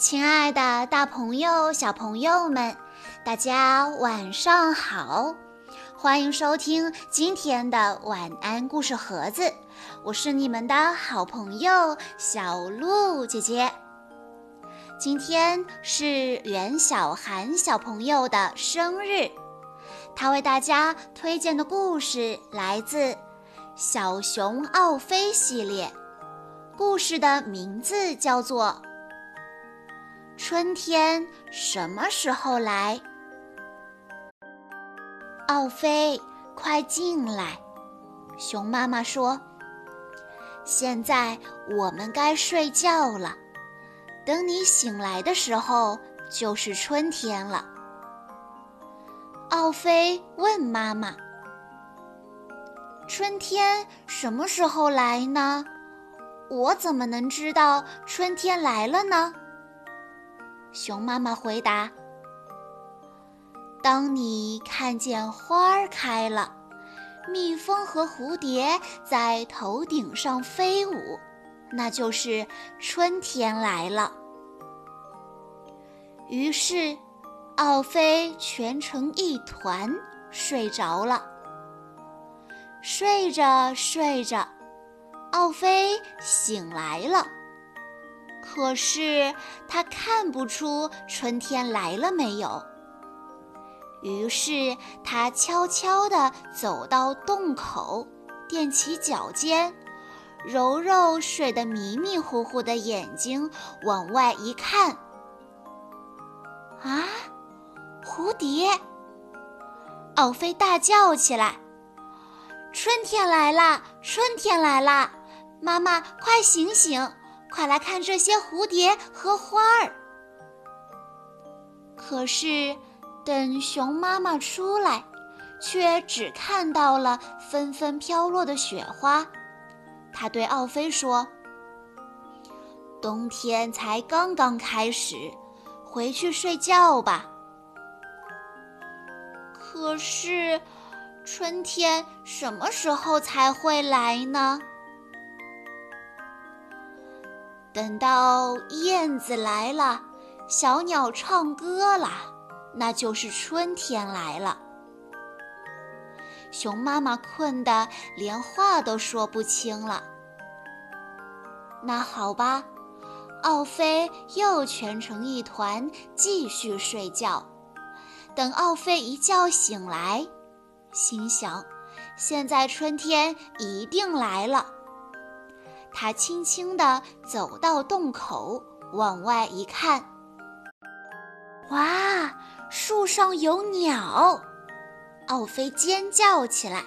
亲爱的，大朋友、小朋友们，大家晚上好！欢迎收听今天的晚安故事盒子，我是你们的好朋友小鹿姐姐。今天是袁小涵小朋友的生日，他为大家推荐的故事来自《小熊奥飞》系列，故事的名字叫做。春天什么时候来？奥飞，快进来！熊妈妈说：“现在我们该睡觉了，等你醒来的时候就是春天了。”奥飞问妈妈：“春天什么时候来呢？我怎么能知道春天来了呢？”熊妈妈回答：“当你看见花儿开了，蜜蜂和蝴蝶在头顶上飞舞，那就是春天来了。”于是，奥飞蜷成一团睡着了。睡着睡着，奥飞醒来了。可是他看不出春天来了没有。于是他悄悄地走到洞口，踮起脚尖，揉揉睡得迷迷糊糊的眼睛，往外一看，啊，蝴蝶！奥飞大叫起来：“春天来啦！春天来啦！妈妈，快醒醒！”快来看这些蝴蝶和花儿！可是，等熊妈妈出来，却只看到了纷纷飘落的雪花。她对奥飞说：“冬天才刚刚开始，回去睡觉吧。”可是，春天什么时候才会来呢？等到燕子来了，小鸟唱歌了，那就是春天来了。熊妈妈困得连话都说不清了。那好吧，奥飞又蜷成一团，继续睡觉。等奥飞一觉醒来，心想：现在春天一定来了。他轻轻地走到洞口，往外一看，哇，树上有鸟！奥飞尖叫起来：“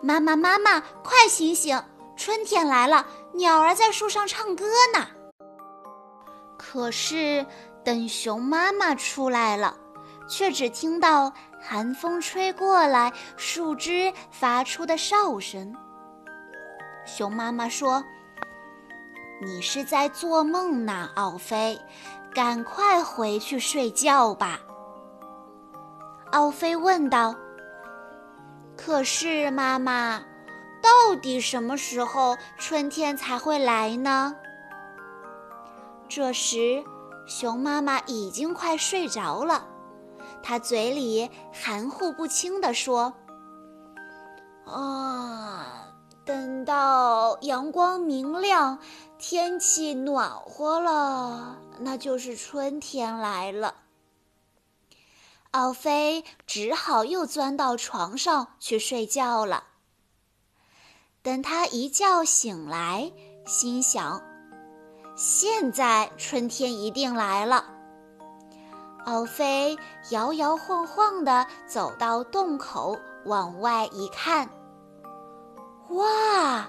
妈妈，妈妈，快醒醒！春天来了，鸟儿在树上唱歌呢。”可是，等熊妈妈出来了，却只听到寒风吹过来，树枝发出的哨声。熊妈妈说：“你是在做梦呢，奥飞，赶快回去睡觉吧。”奥飞问道：“可是，妈妈，到底什么时候春天才会来呢？”这时，熊妈妈已经快睡着了，她嘴里含糊不清地说：“啊。”等到阳光明亮，天气暖和了，那就是春天来了。奥飞只好又钻到床上去睡觉了。等他一觉醒来，心想：现在春天一定来了。奥飞摇摇晃晃地走到洞口，往外一看。哇，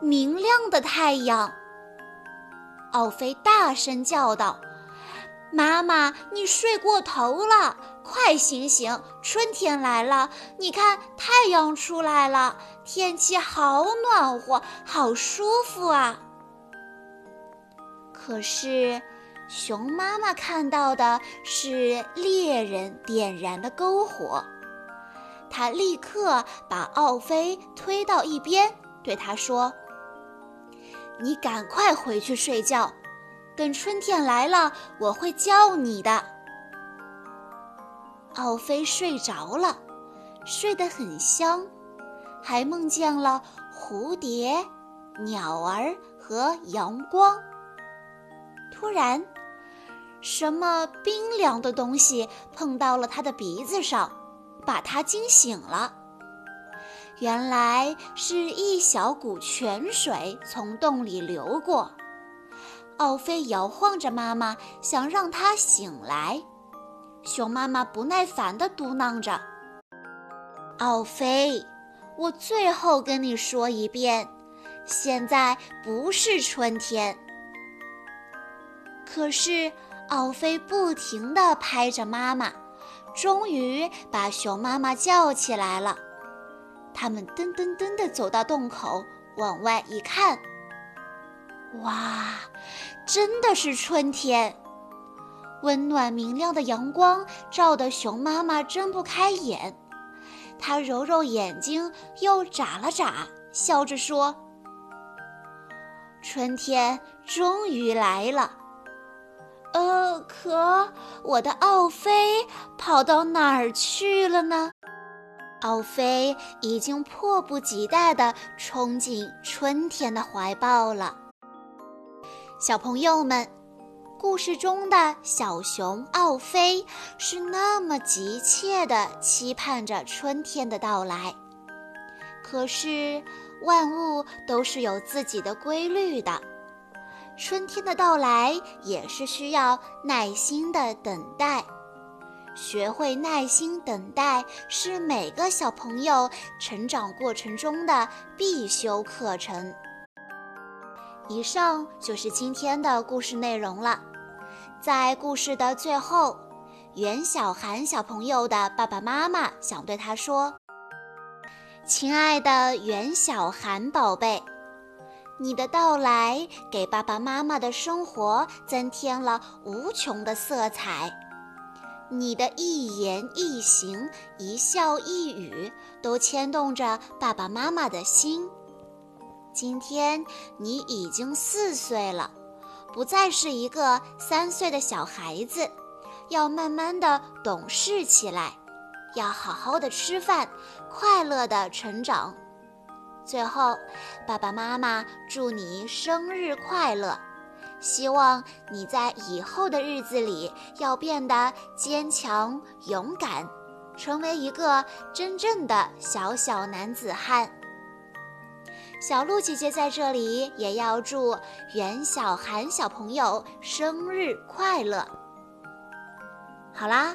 明亮的太阳！奥飞大声叫道：“妈妈，你睡过头了，快醒醒！春天来了，你看太阳出来了，天气好暖和，好舒服啊！”可是，熊妈妈看到的是猎人点燃的篝火。他立刻把奥飞推到一边，对他说：“你赶快回去睡觉，等春天来了，我会叫你的。奥菲睡着了，睡得很香，还梦见了蝴蝶、鸟儿和阳光。突然，什么冰凉的东西碰到了他的鼻子上，把他惊醒了。原来是一小股泉水从洞里流过。奥菲摇晃着妈妈，想让她醒来。熊妈妈不耐烦地嘟囔着：“奥菲，我最后跟你说一遍，现在不是春天。”可是奥菲不停地拍着妈妈，终于把熊妈妈叫起来了。他们噔噔噔地走到洞口，往外一看。哇，真的是春天！温暖明亮的阳光照得熊妈妈睁不开眼，她揉揉眼睛，又眨了眨，笑着说：“春天终于来了。”可我的奥菲跑到哪儿去了呢？奥菲已经迫不及待地冲进春天的怀抱了。小朋友们，故事中的小熊奥菲是那么急切地期盼着春天的到来。可是，万物都是有自己的规律的，春天的到来也是需要耐心的等待。学会耐心等待，是每个小朋友成长过程中的必修课程。以上就是今天的故事内容了。在故事的最后，袁小涵小朋友的爸爸妈妈想对他说：“亲爱的袁小涵宝贝，你的到来给爸爸妈妈的生活增添了无穷的色彩。你的一言一行、一笑一语，都牵动着爸爸妈妈的心。”今天你已经四岁了，不再是一个三岁的小孩子，要慢慢的懂事起来，要好好的吃饭，快乐的成长。最后，爸爸妈妈祝你生日快乐，希望你在以后的日子里要变得坚强勇敢，成为一个真正的小小男子汉。小鹿姐姐在这里也要祝袁小涵小朋友生日快乐。好啦，